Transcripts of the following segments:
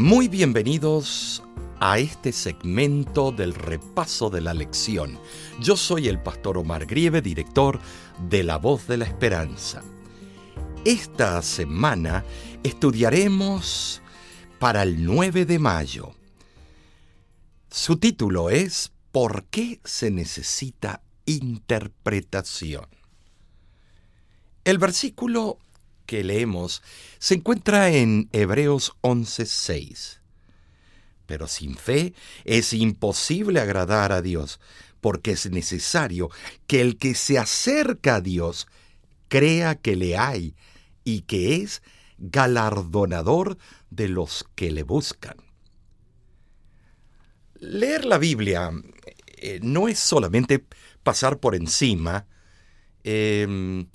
Muy bienvenidos a este segmento del repaso de la lección. Yo soy el pastor Omar Grieve, director de La Voz de la Esperanza. Esta semana estudiaremos para el 9 de mayo. Su título es ¿Por qué se necesita interpretación? El versículo que leemos se encuentra en Hebreos 11:6. Pero sin fe es imposible agradar a Dios, porque es necesario que el que se acerca a Dios crea que le hay y que es galardonador de los que le buscan. Leer la Biblia eh, no es solamente pasar por encima, em,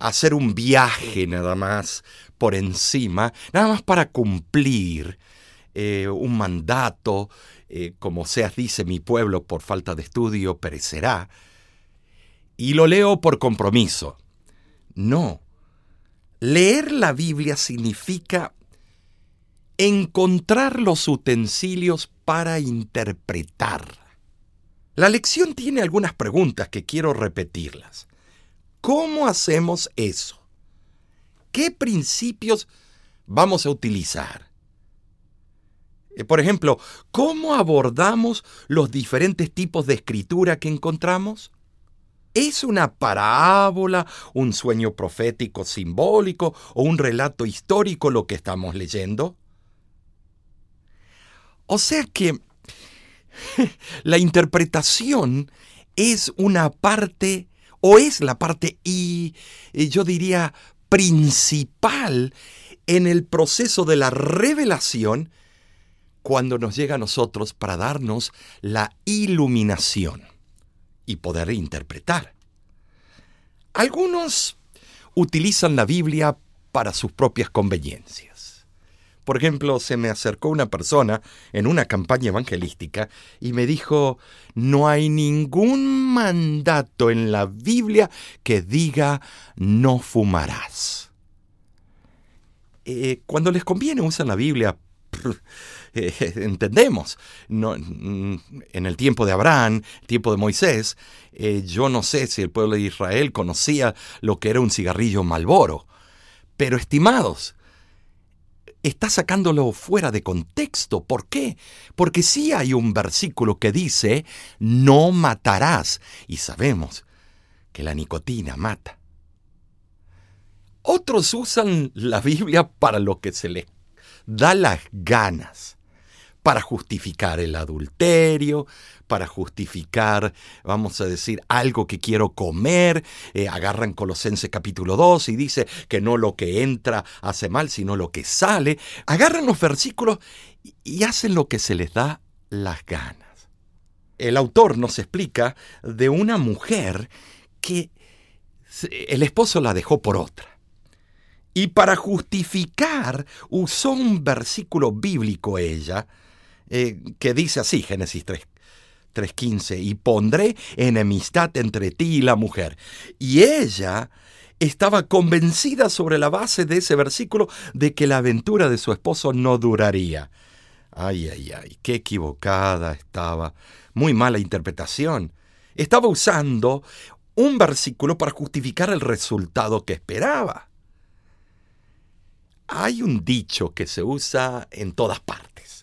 hacer un viaje nada más por encima, nada más para cumplir eh, un mandato, eh, como seas dice mi pueblo por falta de estudio perecerá, y lo leo por compromiso. No, leer la Biblia significa encontrar los utensilios para interpretar. La lección tiene algunas preguntas que quiero repetirlas. ¿Cómo hacemos eso? ¿Qué principios vamos a utilizar? Eh, por ejemplo, ¿cómo abordamos los diferentes tipos de escritura que encontramos? ¿Es una parábola, un sueño profético simbólico o un relato histórico lo que estamos leyendo? O sea que la interpretación es una parte o es la parte y yo diría principal en el proceso de la revelación cuando nos llega a nosotros para darnos la iluminación y poder interpretar. Algunos utilizan la Biblia para sus propias conveniencias. Por ejemplo, se me acercó una persona en una campaña evangelística y me dijo, no hay ningún mandato en la Biblia que diga no fumarás. Eh, cuando les conviene usan la Biblia, eh, entendemos. Mm, en el tiempo de Abraham, tiempo de Moisés, eh, yo no sé si el pueblo de Israel conocía lo que era un cigarrillo malboro. Pero estimados, está sacándolo fuera de contexto. ¿Por qué? Porque sí hay un versículo que dice, no matarás. Y sabemos que la nicotina mata. Otros usan la Biblia para lo que se les da las ganas para justificar el adulterio, para justificar, vamos a decir, algo que quiero comer. Eh, agarran Colosense capítulo 2 y dice que no lo que entra hace mal, sino lo que sale. Agarran los versículos y hacen lo que se les da las ganas. El autor nos explica de una mujer que el esposo la dejó por otra. Y para justificar usó un versículo bíblico ella, eh, que dice así, Génesis 3, 3.15, y pondré enemistad entre ti y la mujer. Y ella estaba convencida sobre la base de ese versículo de que la aventura de su esposo no duraría. Ay, ay, ay, qué equivocada estaba. Muy mala interpretación. Estaba usando un versículo para justificar el resultado que esperaba. Hay un dicho que se usa en todas partes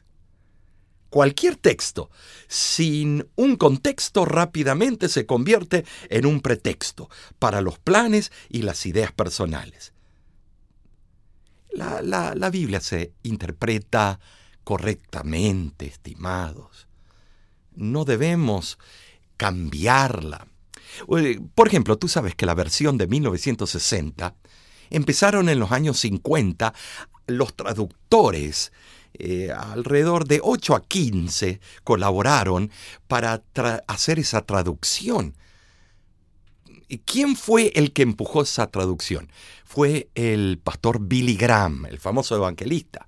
Cualquier texto sin un contexto rápidamente se convierte en un pretexto para los planes y las ideas personales. La, Biblia se interpreta correctamente, estimados. No debemos cambiarla. Por ejemplo, tú sabes que la versión de 1960 empezaron en los años 50 los traductores eh, alrededor de 8 a 15 colaboraron para hacer esa traducción. ¿Quién fue el que empujó esa traducción? Fue el pastor Billy Graham, el famoso evangelista.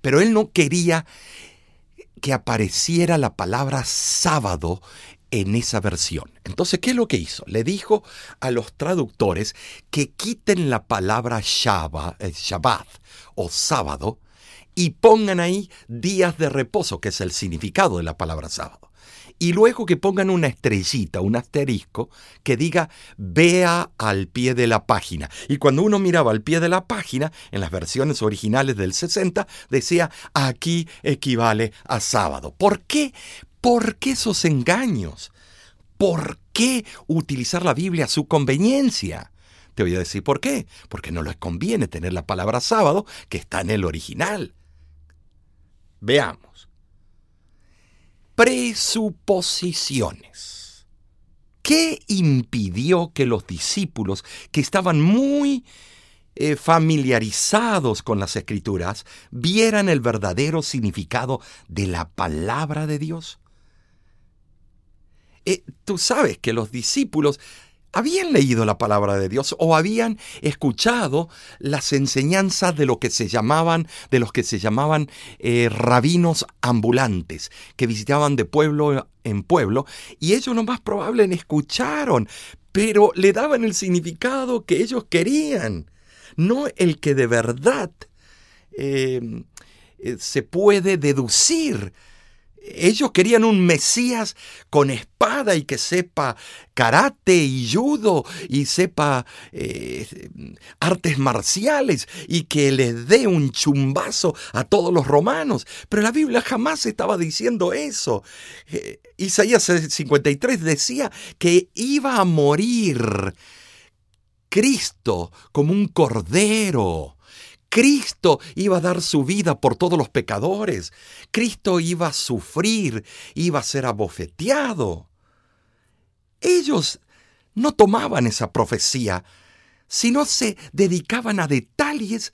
Pero él no quería que apareciera la palabra sábado en esa versión. Entonces, ¿qué es lo que hizo? Le dijo a los traductores que quiten la palabra Shabbat, eh, Shabbat o sábado y pongan ahí días de reposo, que es el significado de la palabra sábado. Y luego que pongan una estrellita, un asterisco, que diga vea al pie de la página. Y cuando uno miraba al pie de la página, en las versiones originales del 60, decía aquí equivale a sábado. ¿Por qué? ¿Por qué esos engaños? ¿Por qué utilizar la Biblia a su conveniencia? Te voy a decir por qué. Porque no les conviene tener la palabra sábado que está en el original. Veamos. Presuposiciones. ¿Qué impidió que los discípulos, que estaban muy eh, familiarizados con las escrituras, vieran el verdadero significado de la palabra de Dios? Eh, tú sabes que los discípulos habían leído la palabra de Dios o habían escuchado las enseñanzas de lo que se llamaban, de los que se llamaban eh, rabinos ambulantes, que visitaban de pueblo en pueblo, y ellos lo más probable escucharon, pero le daban el significado que ellos querían, no el que de verdad eh, eh, se puede deducir ellos querían un Mesías con espada y que sepa karate y judo y sepa eh, artes marciales y que les dé un chumbazo a todos los romanos. Pero la Biblia jamás estaba diciendo eso. Eh, Isaías 53 decía que iba a morir Cristo como un cordero Cristo iba a dar su vida por todos los pecadores. Cristo iba a sufrir, iba a ser abofeteado. Ellos no tomaban esa profecía, sino se dedicaban a detalles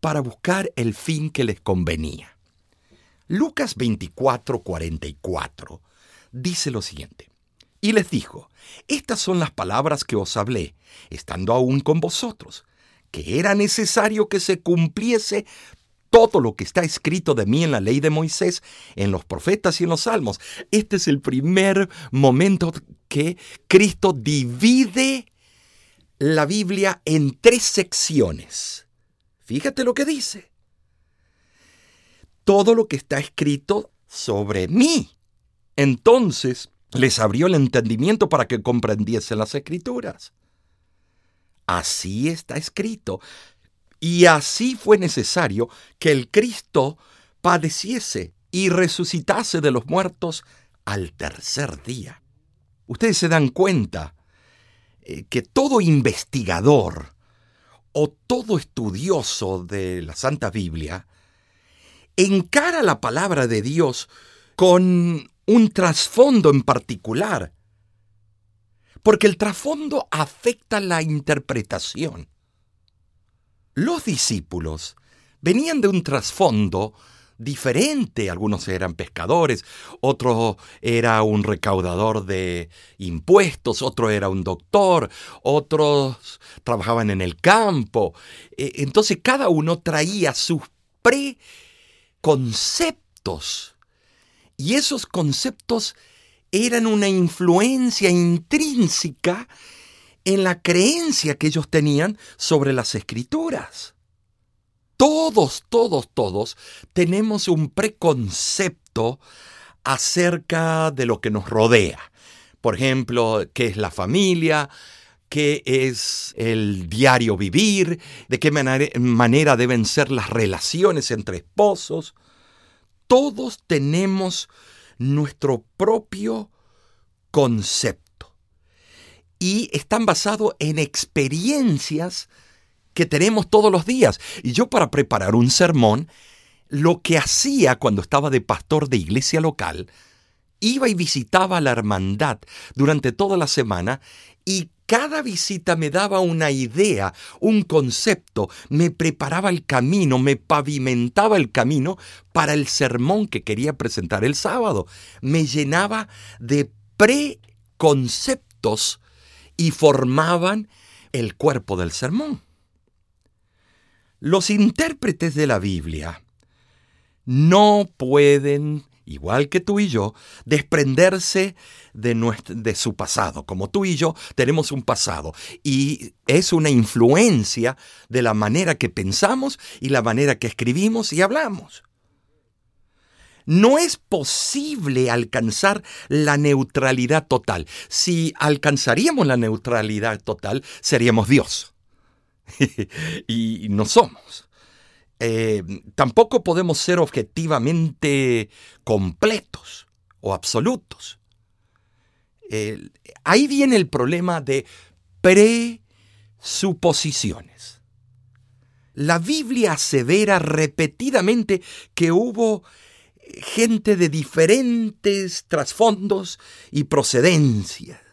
para buscar el fin que les convenía. Lucas 24, 44 dice lo siguiente. Y les dijo, Estas son las palabras que os hablé, estando aún con vosotros que era necesario que se cumpliese todo lo que está escrito de mí en la ley de Moisés, en los profetas y en los salmos. Este es el primer momento que Cristo divide la Biblia en tres secciones. Fíjate lo que dice. Todo lo que está escrito sobre mí. Entonces les abrió el entendimiento para que comprendiesen las escrituras. Así está escrito. Y así fue necesario que el Cristo padeciese y resucitase de los muertos al tercer día. Ustedes se dan cuenta eh, que todo investigador o todo estudioso de la Santa Biblia encara la palabra de Dios con un trasfondo en particular porque el trasfondo afecta la interpretación. Los discípulos venían de un trasfondo diferente. Algunos eran pescadores, otro era un recaudador de impuestos, otro era un doctor, otros trabajaban en el campo. E, entonces cada uno traía sus preconceptos. Y esos conceptos eran una influencia intrínseca en la creencia que ellos tenían sobre las escrituras. Todos, todos, todos tenemos un preconcepto acerca de lo que nos rodea. Por ejemplo, qué es la familia, qué es el diario vivir, de qué manera deben ser las relaciones entre esposos. Todos tenemos nuestro propio concepto. Y están basados en experiencias que tenemos todos los días. Y yo para preparar un sermón, lo que hacía cuando estaba de pastor de iglesia local, iba y visitaba a la hermandad durante toda la semana y cada visita me daba una idea, un concepto, me preparaba el camino, me pavimentaba el camino para el sermón que quería presentar el sábado. Me llenaba de preconceptos y formaban el cuerpo del sermón. Los intérpretes de la Biblia no pueden igual que tú y yo, desprenderse de, de, su pasado. Como tú y yo tenemos un pasado y es una influencia de la manera que pensamos y la manera que escribimos y hablamos. No es posible alcanzar la neutralidad total. Si alcanzaríamos la neutralidad total, seríamos Dios. y no somos. Eh, tampoco podemos ser objetivamente completos o absolutos. ahí viene el problema de presuposiciones. La Biblia asevera repetidamente que hubo gente de diferentes trasfondos y procedencias.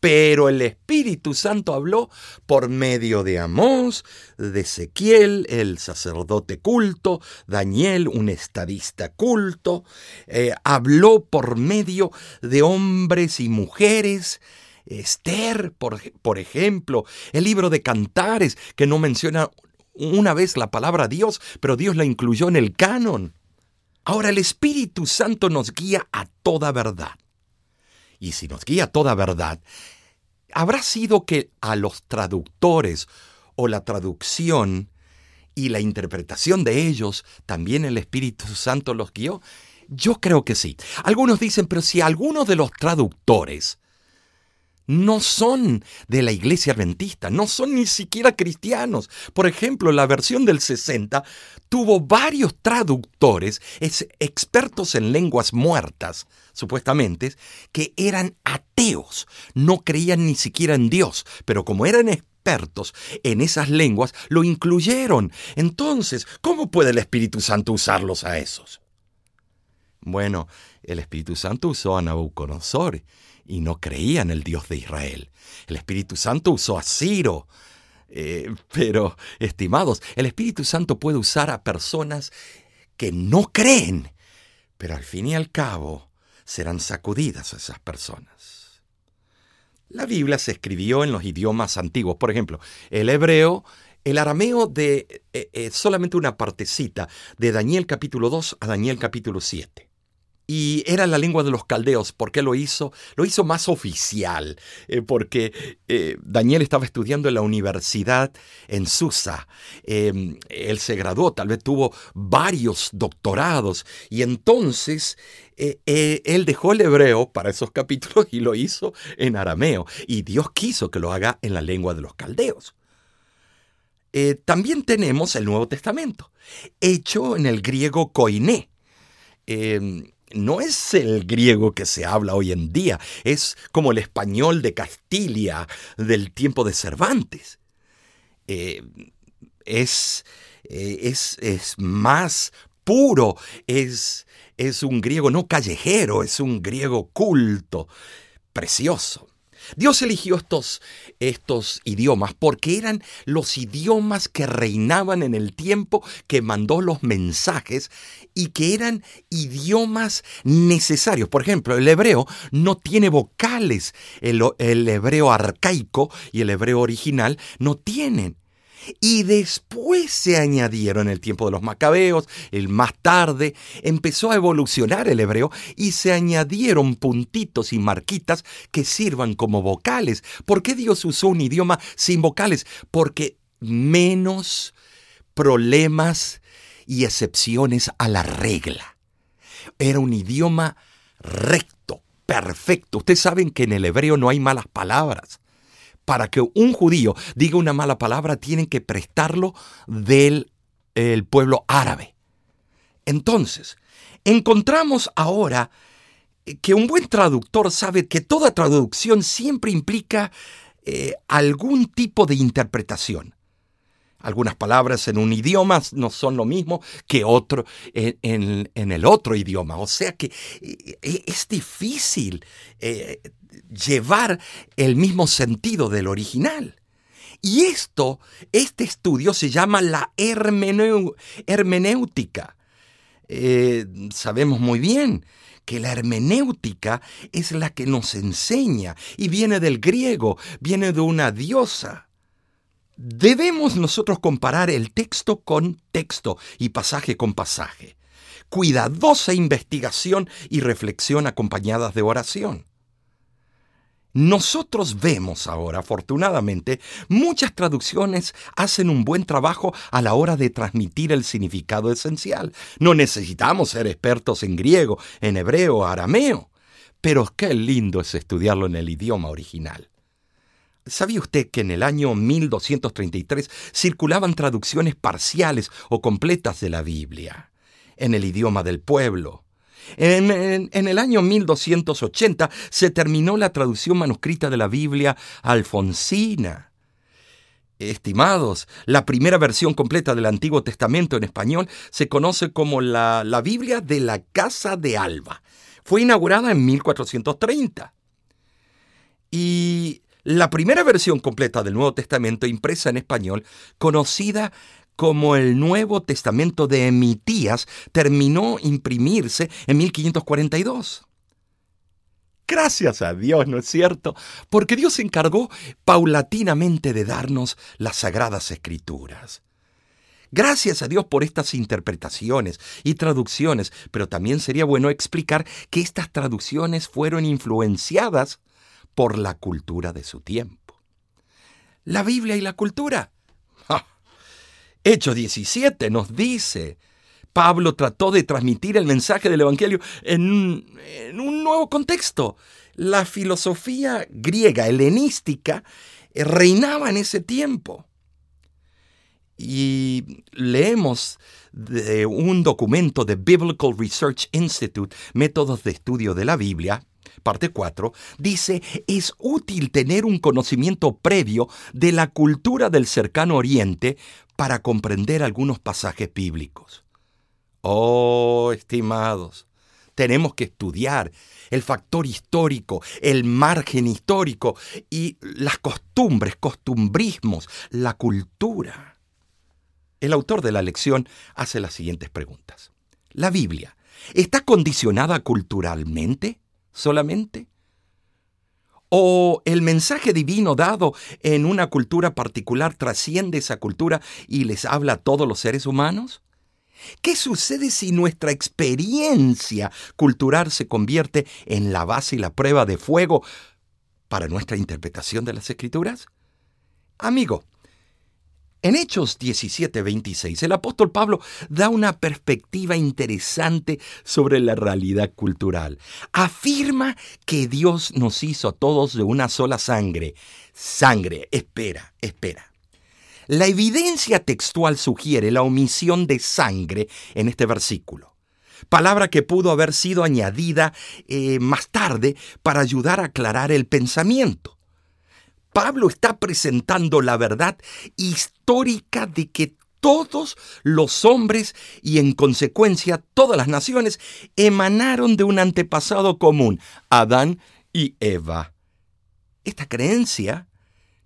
Pero el Espíritu Santo habló por medio de Amós, de Ezequiel, el sacerdote culto, Daniel, un estadista culto, eh, habló por medio de hombres y mujeres, Esther, por, por ejemplo, el libro de Cantares, que no menciona una vez la palabra Dios, pero Dios la incluyó en el canon. Ahora el Espíritu Santo nos guía a toda verdad. Y si nos guía toda verdad, ¿habrá sido que a los traductores o la traducción y la interpretación de ellos también el Espíritu Santo los guió? Yo creo que sí. Algunos dicen, pero si algunos de los traductores no son de la iglesia adventista, no son ni siquiera cristianos. Por ejemplo, la versión del 60 tuvo varios traductores, expertos en lenguas muertas, supuestamente, que eran ateos, no creían ni siquiera en Dios, pero como eran expertos en esas lenguas, lo incluyeron. Entonces, ¿cómo puede el Espíritu Santo usarlos a esos? Bueno, el Espíritu Santo usó a Nabucodonosor y no creía en el Dios de Israel. El Espíritu Santo usó a Ciro. Eh, pero, estimados, el Espíritu Santo puede usar a personas que no creen, pero al fin y al cabo serán sacudidas esas personas. La Biblia se escribió en los idiomas antiguos, por ejemplo, el hebreo, el arameo de eh, eh, solamente una partecita, de Daniel capítulo 2 a Daniel capítulo 7 y era la lengua de los caldeos. ¿Por qué lo hizo? Lo hizo más oficial, eh, porque eh, Daniel estaba estudiando en la universidad en Susa. Em, él se graduó, tal vez tuvo varios doctorados, y entonces eh, él dejó el hebreo para esos capítulos y lo hizo en arameo. Y Dios quiso que lo haga en la lengua de los caldeos. también tenemos el Nuevo Testamento, hecho en el griego koiné. Em, no es el griego que se habla hoy en día, es como el español de Castilla del tiempo de Cervantes. Eh, es, eh, es, es, más puro, es, es un griego no callejero, es un griego culto, precioso. Dios eligió estos, estos idiomas porque eran los idiomas que reinaban en el tiempo que mandó los mensajes y que eran idiomas necesarios. Por ejemplo, el hebreo no tiene vocales, el, el hebreo arcaico y el hebreo original no tienen. Y después se añadieron el tiempo de los macabeos, el más tarde, empezó a evolucionar el hebreo y se añadieron puntitos y marquitas que sirvan como vocales. ¿Por qué Dios usó un idioma sin vocales? Porque menos problemas y excepciones a la regla. Era un idioma recto, perfecto. Ustedes saben que en el hebreo no hay malas palabras para que un judío diga una mala palabra, tienen que prestarlo del el pueblo árabe. Entonces, encontramos ahora que un buen traductor sabe que toda traducción siempre implica eh, algún tipo de interpretación. Algunas palabras en un idioma no son lo mismo que otro en, el otro idioma. O sea que eh, eh, es difícil llevar el mismo sentido del original. Y esto, este estudio se llama la hermenéutica. Eh, sabemos muy bien que la hermenéutica es la que nos enseña y viene del griego, viene de una diosa. Debemos nosotros comparar el texto con texto y pasaje con pasaje. cuidadosa investigación y reflexión acompañadas de oración. Nosotros vemos ahora, afortunadamente, muchas traducciones hacen un buen trabajo a la hora de transmitir el significado esencial. No necesitamos ser expertos en griego, en hebreo, arameo, pero qué lindo es estudiarlo en el idioma original. ¿Sabía usted que en el año 1233 circulaban traducciones parciales o completas de la Biblia en el idioma del pueblo? En, el año 1280 se terminó la traducción manuscrita de la Biblia alfonsina. Estimados, la primera versión completa del Antiguo Testamento en español se conoce como la, la Biblia de la Casa de Alba. Fue inaugurada en 1430. Y la primera versión completa del Nuevo Testamento impresa en español, conocida como el Nuevo Testamento de Emitías terminó imprimirse en 1542. Gracias a Dios, ¿no es cierto? Porque Dios se encargó paulatinamente de darnos las sagradas escrituras. Gracias a Dios por estas interpretaciones y traducciones, pero también sería bueno explicar que estas traducciones fueron influenciadas por la cultura de su tiempo. La Biblia y la cultura Hecho 17 nos dice, Pablo trató de transmitir el mensaje del Evangelio en un, nuevo contexto. La filosofía griega, helenística, eh, reinaba en ese tiempo. Y leemos de un documento de Biblical Research Institute, Métodos de Estudio de la Biblia, parte 4, dice, es útil tener un conocimiento previo de la cultura del cercano oriente para comprender algunos pasajes bíblicos. Oh, estimados, tenemos que estudiar el factor histórico, el margen histórico y las costumbres, costumbrismos, la cultura. El autor de la lección hace las siguientes preguntas. ¿La Biblia está condicionada culturalmente solamente? ¿O el mensaje divino dado en una cultura particular trasciende esa cultura y les habla a todos los seres humanos? ¿Qué sucede si nuestra experiencia cultural se convierte en la base y la prueba de fuego para nuestra interpretación de las escrituras? Amigo, en Hechos 17:26, el apóstol Pablo da una perspectiva interesante sobre la realidad cultural. Afirma que Dios nos hizo a todos de una sola sangre. Sangre, espera, espera. La evidencia textual sugiere la omisión de sangre en este versículo palabra que pudo haber sido añadida eh, más tarde para ayudar a aclarar el pensamiento. Pablo está presentando la verdad histórica de que todos los hombres y en consecuencia todas las naciones emanaron de un antepasado común, Adán y Eva. Esta creencia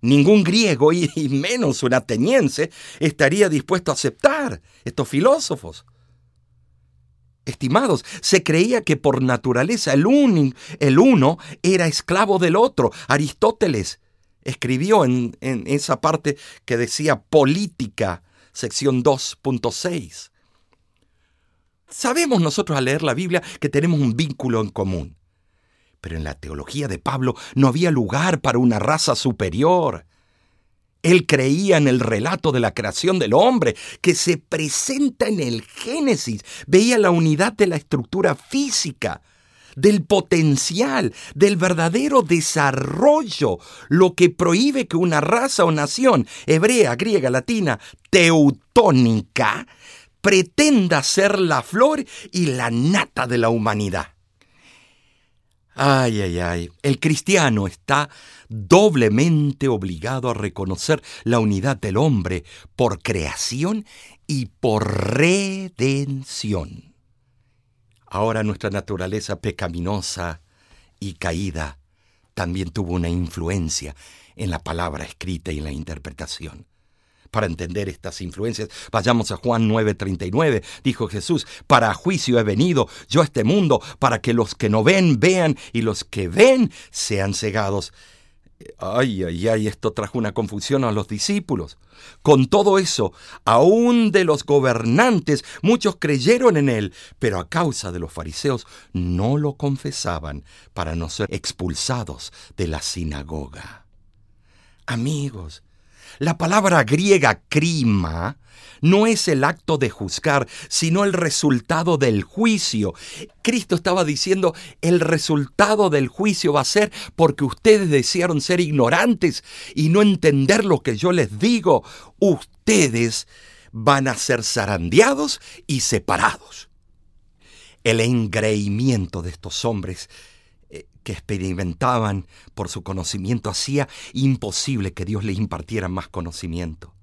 ningún griego y, menos un ateniense estaría dispuesto a aceptar estos filósofos. Estimados, se creía que por naturaleza el, el uno era esclavo del otro. Aristóteles escribió en, esa parte que decía política, sección 2.6. Sabemos nosotros al leer la Biblia que tenemos un vínculo en común. Pero en la teología de Pablo no había lugar para una raza superior. Él creía en el relato de la creación del hombre que se presenta en el Génesis. Veía la unidad de la estructura física, del potencial, del verdadero desarrollo, lo que prohíbe que una raza o nación, hebrea, griega, latina, teutónica, pretenda ser la flor y la nata de la humanidad. Ay, ay, ay, el cristiano está doblemente obligado a reconocer la unidad del hombre por creación y por redención. Ahora nuestra naturaleza pecaminosa y caída también tuvo una influencia en la palabra escrita y en la interpretación. Para entender estas influencias, vayamos a Juan 9:39. Dijo Jesús, para juicio he venido yo a este mundo, para que los que no ven vean y los que ven sean cegados. Ay, ay, ay, esto trajo una confusión a los discípulos. Con todo eso, aún de los gobernantes, muchos creyeron en él, pero a causa de los fariseos no lo confesaban para no ser expulsados de la sinagoga. Amigos, la palabra griega crima no es el acto de juzgar, sino el resultado del juicio. Cristo estaba diciendo, el resultado del juicio va a ser porque ustedes desearon ser ignorantes y no entender lo que yo les digo. Ustedes van a ser zarandeados y separados. El engreimiento de estos hombres que experimentaban por su conocimiento hacía imposible que Dios les impartiera más conocimiento.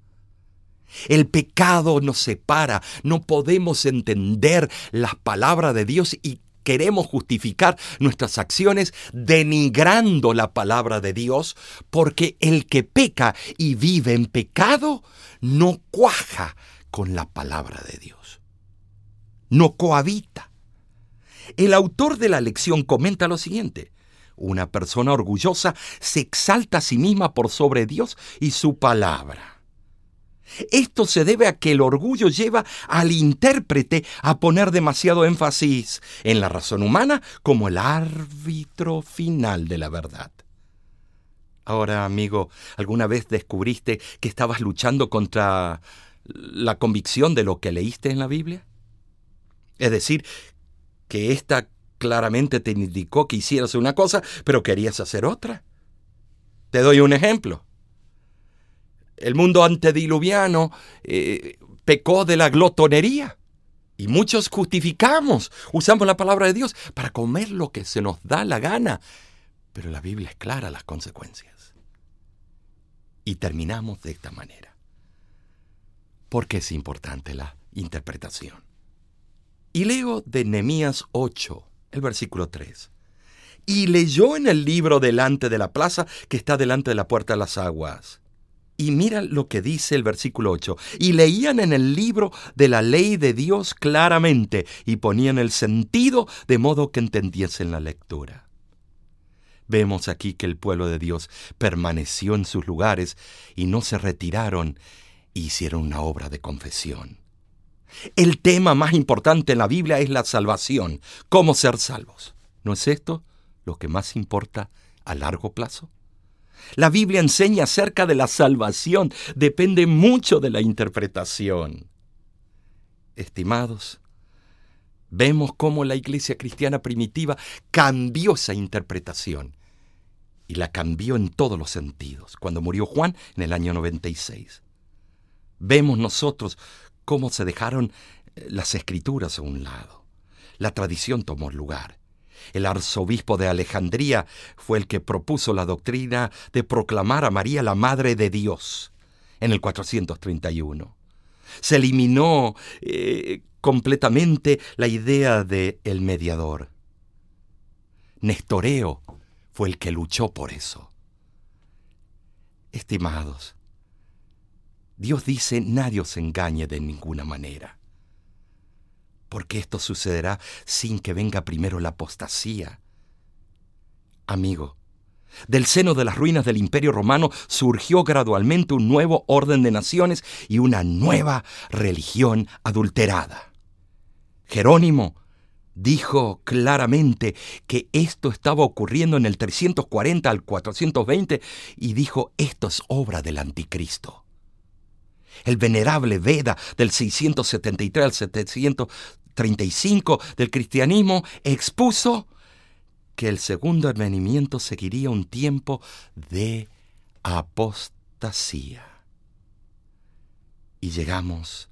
El pecado nos separa, no podemos entender las palabras de Dios y queremos justificar nuestras acciones denigrando la palabra de Dios, porque el que peca y vive en pecado no cuaja con la palabra de Dios, no cohabita. El autor de la lección comenta lo siguiente. Una persona orgullosa se exalta a sí misma por sobre Dios y su palabra. Esto se debe a que el orgullo lleva al intérprete a poner demasiado énfasis en la razón humana como el árbitro final de la verdad. Ahora, amigo, ¿alguna vez descubriste que estabas luchando contra la convicción de lo que leíste en la Biblia? Es decir, que ésta claramente te indicó que hicieras una cosa, pero querías hacer otra. Te doy un ejemplo el mundo antediluviano eh, pecó de la glotonería. Y muchos justificamos, usamos la palabra de Dios para comer lo que se nos da la gana. Pero la Biblia es clara las consecuencias. Y terminamos de esta manera. Porque es importante la interpretación. Y leo de Nehemías 8, el versículo 3. Y leyó en el libro delante de la plaza que está delante de la puerta de las aguas y mira lo que dice el versículo 8. Y leían en el libro de la ley de Dios claramente y ponían el sentido de modo que entendiesen la lectura. Vemos aquí que el pueblo de Dios permaneció en sus lugares y no se retiraron e hicieron una obra de confesión. El tema más importante en la Biblia es la salvación, cómo ser salvos. ¿No es esto lo que más importa a largo plazo? La Biblia enseña acerca de la salvación, depende mucho de la interpretación. Estimados, vemos cómo la iglesia cristiana primitiva cambió esa interpretación y la cambió en todos los sentidos, cuando murió Juan en el año 96. Vemos nosotros cómo se dejaron eh, las escrituras a un lado. La tradición tomó lugar el arzobispo de Alejandría fue el que propuso la doctrina de proclamar a María la Madre de Dios en el 431. Se eliminó eh, completamente la idea de el mediador. Nestoreo fue el que luchó por eso. Estimados, Dios dice nadie os engañe de ninguna manera porque esto sucederá sin que venga primero la apostasía. Amigo, del seno de las ruinas del imperio romano surgió gradualmente un nuevo orden de naciones y una nueva religión adulterada. Jerónimo dijo claramente que esto estaba ocurriendo en el 340 al 420 y dijo esto es obra del anticristo. El venerable Veda del 673 al 700 35 del cristianismo expuso que el segundo advenimiento seguiría un tiempo de apostasía. Y llegamos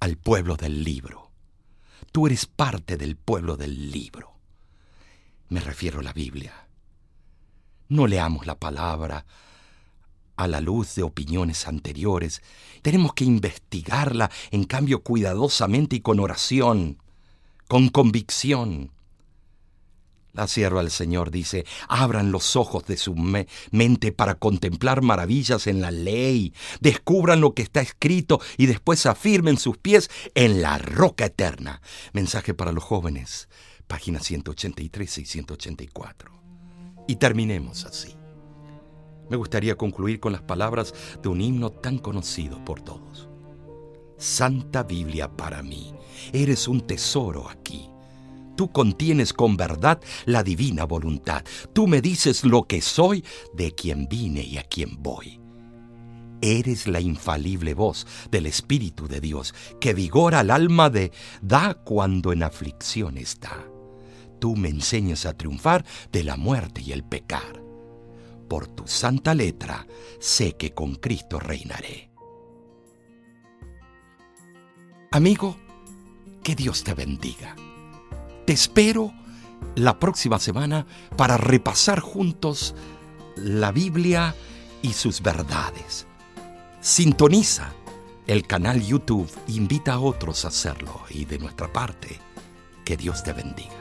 al pueblo del libro. Tú eres parte del pueblo del libro. Me refiero a la Biblia. No leamos la palabra a la luz de opiniones anteriores. Tenemos que investigarla, en cambio, cuidadosamente y con oración, con convicción. La sierva del Señor dice, abran los ojos de su mente para contemplar maravillas en la ley, descubran lo que está escrito y después afirmen sus pies en la roca eterna. Mensaje para los jóvenes, páginas 183 y 184. Y terminemos así. Me gustaría concluir con las palabras de un himno tan conocido por todos. Santa Biblia para mí, eres un tesoro aquí. Tú contienes con verdad la divina voluntad. Tú me dices lo que soy, de quien vine y a quien voy. Eres la infalible voz del Espíritu de Dios que vigora al alma de da cuando en aflicción está. Tú me enseñas a triunfar de la muerte y el pecar. Por tu santa letra sé que con Cristo reinaré. Amigo, que Dios te bendiga. Te espero la próxima semana para repasar juntos la Biblia y sus verdades. Sintoniza el canal YouTube, invita a otros a hacerlo y de nuestra parte, que Dios te bendiga.